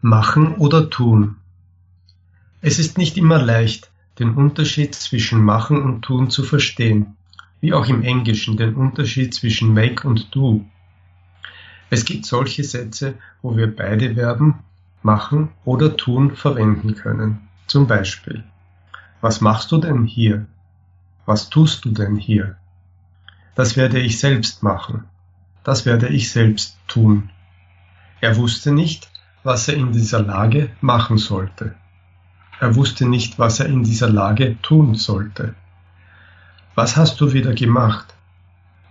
Machen oder tun. Es ist nicht immer leicht, den Unterschied zwischen machen und tun zu verstehen, wie auch im Englischen den Unterschied zwischen make und do. Es gibt solche Sätze, wo wir beide Verben machen oder tun verwenden können. Zum Beispiel, was machst du denn hier? Was tust du denn hier? Das werde ich selbst machen. Das werde ich selbst tun. Er wusste nicht, was er in dieser Lage machen sollte. Er wusste nicht, was er in dieser Lage tun sollte. Was hast du wieder gemacht?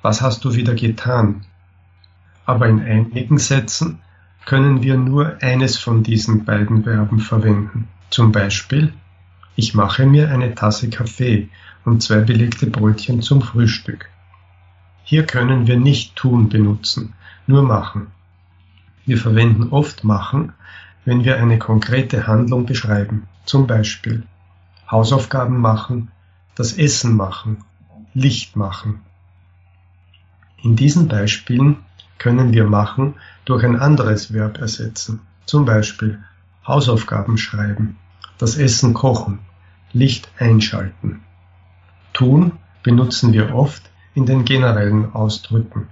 Was hast du wieder getan? Aber in einigen Sätzen können wir nur eines von diesen beiden Verben verwenden. Zum Beispiel, ich mache mir eine Tasse Kaffee und zwei belegte Brötchen zum Frühstück. Hier können wir nicht tun benutzen, nur machen. Wir verwenden oft machen, wenn wir eine konkrete Handlung beschreiben, zum Beispiel Hausaufgaben machen, das Essen machen, Licht machen. In diesen Beispielen können wir machen durch ein anderes Verb ersetzen, zum Beispiel Hausaufgaben schreiben, das Essen kochen, Licht einschalten. Tun benutzen wir oft in den generellen Ausdrücken,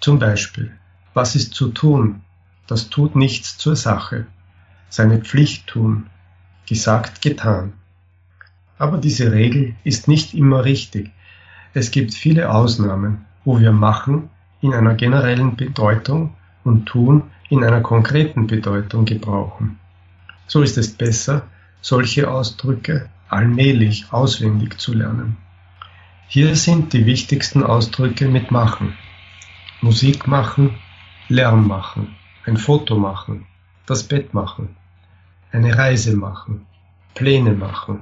zum Beispiel was ist zu tun, das tut nichts zur Sache. Seine Pflicht tun. Gesagt, getan. Aber diese Regel ist nicht immer richtig. Es gibt viele Ausnahmen, wo wir machen in einer generellen Bedeutung und tun in einer konkreten Bedeutung gebrauchen. So ist es besser, solche Ausdrücke allmählich auswendig zu lernen. Hier sind die wichtigsten Ausdrücke mit machen. Musik machen, Lärm machen ein Foto machen, das Bett machen, eine Reise machen, Pläne machen,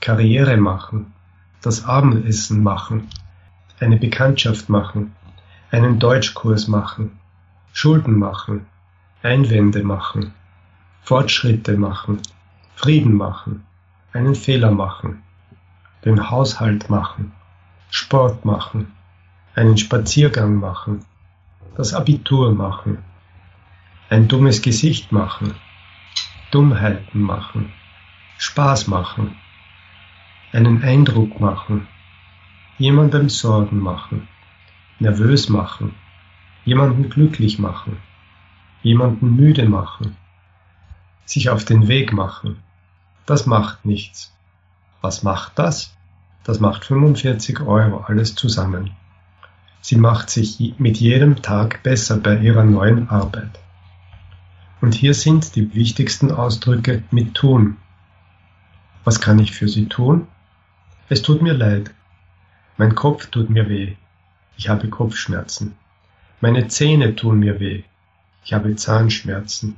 Karriere machen, das Abendessen machen, eine Bekanntschaft machen, einen Deutschkurs machen, Schulden machen, Einwände machen, Fortschritte machen, Frieden machen, einen Fehler machen, den Haushalt machen, Sport machen, einen Spaziergang machen, das Abitur machen, ein dummes Gesicht machen, Dummheiten machen, Spaß machen, einen Eindruck machen, jemandem Sorgen machen, nervös machen, jemanden glücklich machen, jemanden müde machen, sich auf den Weg machen. Das macht nichts. Was macht das? Das macht 45 Euro alles zusammen. Sie macht sich mit jedem Tag besser bei ihrer neuen Arbeit. Und hier sind die wichtigsten Ausdrücke mit tun. Was kann ich für Sie tun? Es tut mir leid. Mein Kopf tut mir weh. Ich habe Kopfschmerzen. Meine Zähne tun mir weh. Ich habe Zahnschmerzen.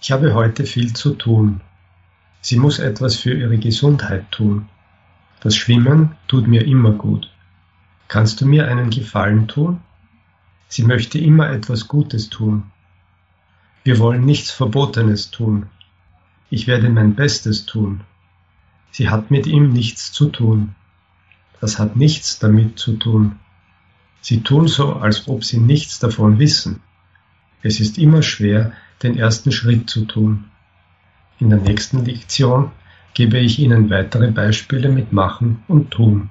Ich habe heute viel zu tun. Sie muss etwas für ihre Gesundheit tun. Das Schwimmen tut mir immer gut. Kannst du mir einen Gefallen tun? Sie möchte immer etwas Gutes tun. Wir wollen nichts Verbotenes tun. Ich werde mein Bestes tun. Sie hat mit ihm nichts zu tun. Das hat nichts damit zu tun. Sie tun so, als ob sie nichts davon wissen. Es ist immer schwer, den ersten Schritt zu tun. In der nächsten Lektion gebe ich Ihnen weitere Beispiele mit Machen und Tun.